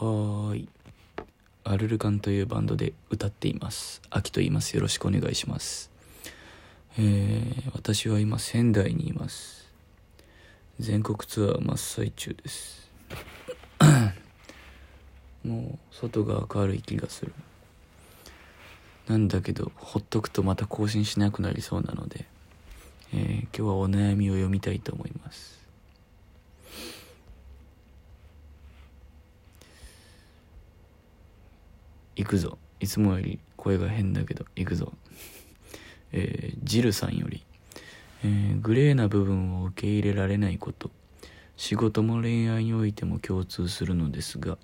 はーい。アルルカンというバンドで歌っています。秋と言います。よろしくお願いします。えー、私は今仙台にいます。全国ツアー真っ最中です。もう外が明るい気がする。なんだけどほっとくとまた更新しなくなりそうなので、えー、今日はお悩みを読みたいと思います。行くぞ。いつもより声が変だけど行くぞ。えー、ジルさんより、えー、グレーな部分を受け入れられないこと。仕事も恋愛においても共通するのですが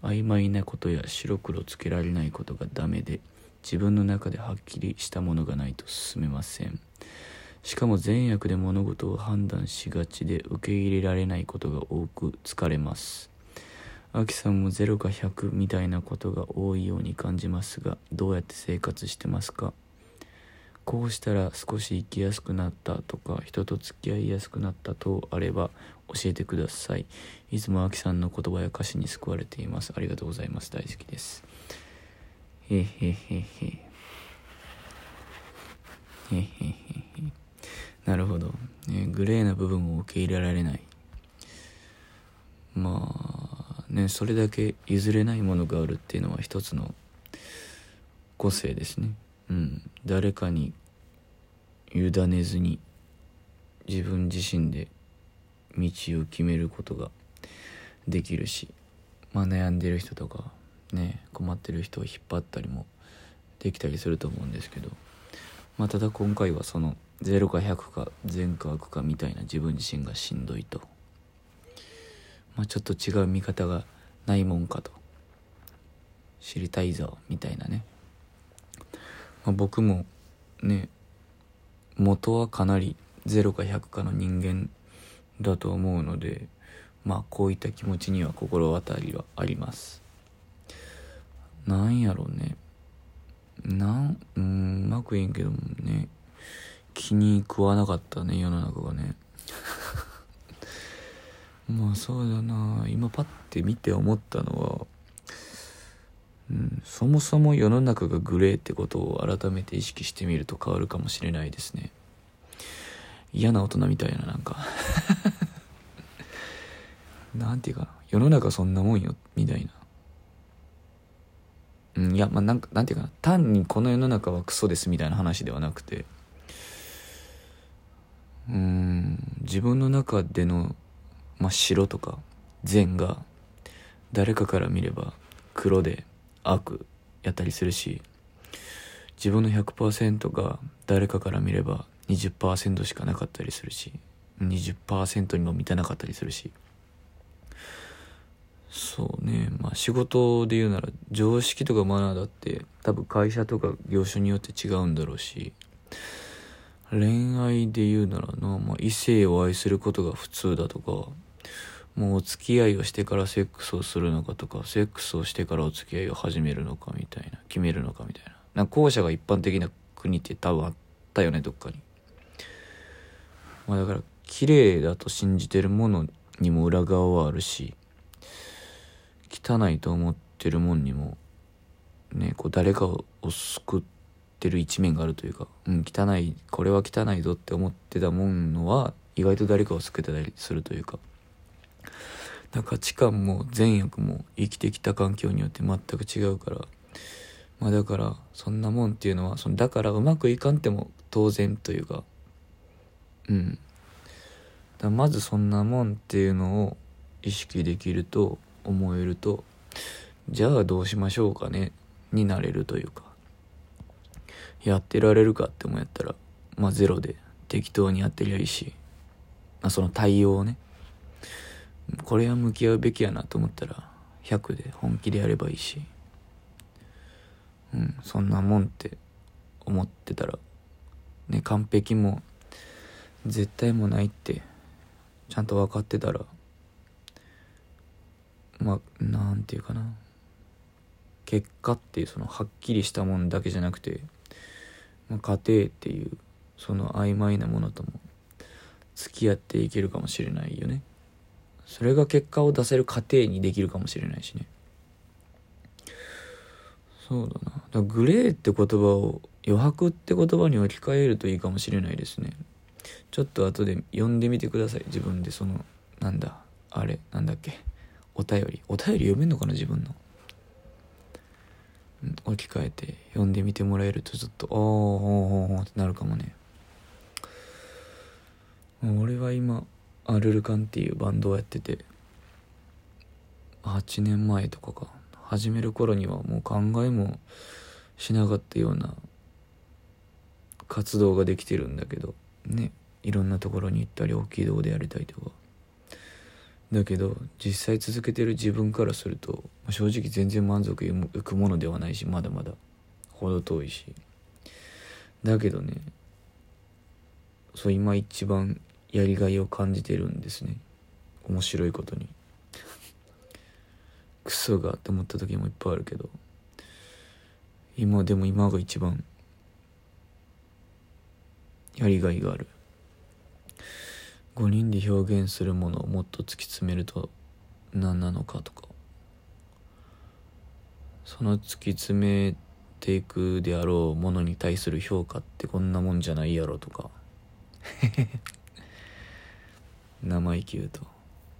曖昧なことや白黒つけられないことがダメで自分の中ではっきりしたものがないと進めません。しかも善悪で物事を判断しがちで受け入れられないことが多く疲れます。アキさんも0か100みたいなことが多いように感じますがどうやって生活してますか？こうしたら少し生きやすくなったとか人と付き合いやすくなったとあれば教えてください。いつもアキさんの言葉や歌詞に救われています。ありがとうございます。大好きです。へへへ。へへへへ。なるほど、ね、グレーな部分を受け入れられない。まあねそれだけ譲れないものがあるっていうのは一つの個性ですね。うん。誰かに委ねずに自分自身で道を決めることができるし、まあ、悩んでる人とかね困ってる人を引っ張ったりもできたりすると思うんですけど、まあ、ただ今回はその0か100か善か悪かみたいな自分自身がしんどいと。まあ、ちょっと違う見方がないもんかと。知りたいぞみたいなね、まあ、僕もね元はかなり0か100かの人間だと思うのでまあこういった気持ちには心当たりはあります。なんやろうね。なんうんうまく言えんけどもね気に食わなかったね世の中がね。まあそうだな。今パッて見て思ったのは、うん、そもそも世の中がグレーってことを改めて意識してみると変わるかもしれないですね。嫌な大人みたいななんか。なんていうかな。世の中そんなもんよみたいな。うんいやまあなんかなんていうかな。単にこの世の中はクソですみたいな話ではなくてうん自分の中での真っ白とか善が誰かから見れば黒で悪やったりするし自分の100%が誰かから見れば20%しかなかったりするし20%にも満たなかったりするし。そうね。まあ仕事で言うなら常識とかマナーだって多分会社とか業種によって違うんだろうし恋愛で言うならな、まあ、異性を愛することが普通だとかもうお付き合いをしてからセックスをするのかとかセックスをしてからお付き合いを始めるのかみたいな決めるのかみたいな。なんか後者が一般的な国って多分あったよねどっかに。まあだから綺麗だと信じてるものにも裏側はあるし汚いと思ってるもんにもねこう誰かを救ってる一面があるというかうん汚いこれは汚いぞって思ってたものは意外と誰かを救ってたりするというか。な価値観も善悪も生きてきた環境によって全く違うから。まあだからそんなもんっていうのはそのだからうまくいかんっても当然というか。うん。だまずそんなもんっていうのを意識できると思えるとじゃあどうしましょうかねになれるというか。やってられるかって思ったらまあゼロで適当にやってりゃいいし、まあ、その対応をね。これは向き合うべきやなと思ったら100で本気でやればいいしうんそんなもんって思ってたらね完璧も絶対もないってちゃんと分かってたらまあなんていうかな結果っていうそのはっきりしたもんだけじゃなくて、まあ、家庭っていうその曖昧なものとも付き合っていけるかもしれないよね。それが結果を出せる過程にできるかもしれないしね。そうだな。だグレーって言葉を余白って言葉に置き換えるといいかもしれないですね。ちょっと後で読んでみてください。自分でそのなんだあれなんだっけ。お便り。お便り読めんのかな自分の。置き換えて読んでみてもらえるとちょっと「ああほうほうほう」ってなるかもね。俺は今アルルカンっていうバンドをやってて8年前とかか。始める頃にはもう考えもしなかったような活動ができてるんだけどね。いろんなところに行ったり大きい動でやりたいとか。だけど実際続けてる自分からすると正直全然満足いくものではないしまだまだ程遠いし。だけどねそう今一番やりがいを感じてるんですね。面白いことに。クソがって思った時もいっぱいあるけど。今でも今が一番。やりがいがある。5人で表現するものをもっと突き詰めると何なのかとか。その突き詰めていくであろうものに対する評価ってこんなもんじゃないやろとか。生意気言うと。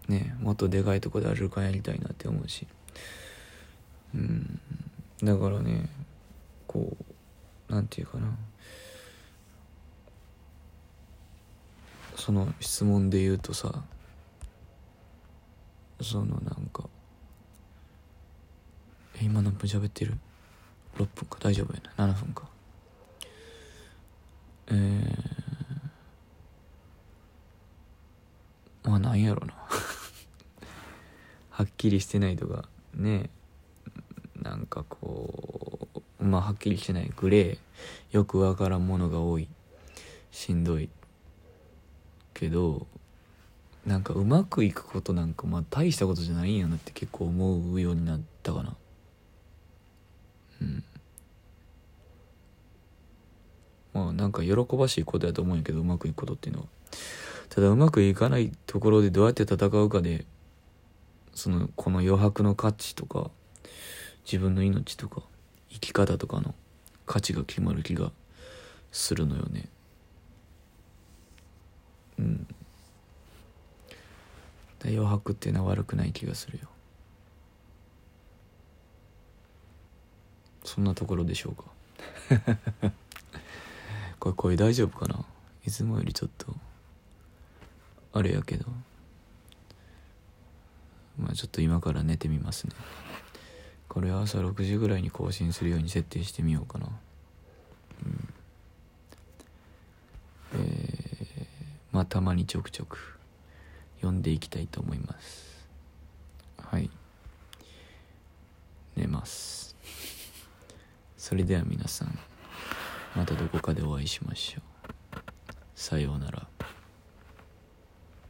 ねもっとでかいとこであるかやりたいなって思うし。うん。だからねこうなんていうかな。その質問で言うとさそのなんかえ今何分喋ってる？6分か。大丈夫やな。7分かえー、まあなんやろな。はっきりしてないとかね。なんかこうまあはっきりしてない。グレー。よくわからんものが多い。しんどい。けどなんかうまくいくことなんかまあ大したことじゃないんやなって結構思うようになったかな。うん。まあなんか喜ばしいことやと思うんやけどうまくいくことっていうのは。ただうまくいかないところでどうやって戦うかでそのこの余白の価値とか自分の命とか生き方とかの価値が決まる気がするのよね。うん。余白っていうのは悪くない気がするよ。そんなところでしょうか。これ声大丈夫かな？いつもよりちょっとあれやけど。まあちょっと今から寝てみますね。これ朝6時ぐらいに更新するように設定してみようかな。うん。えー、まあたまにちょくちょく読んでいきたいと思います。はい。寝ます。それでは皆さんまたどこかでお会いしましょう。さようなら。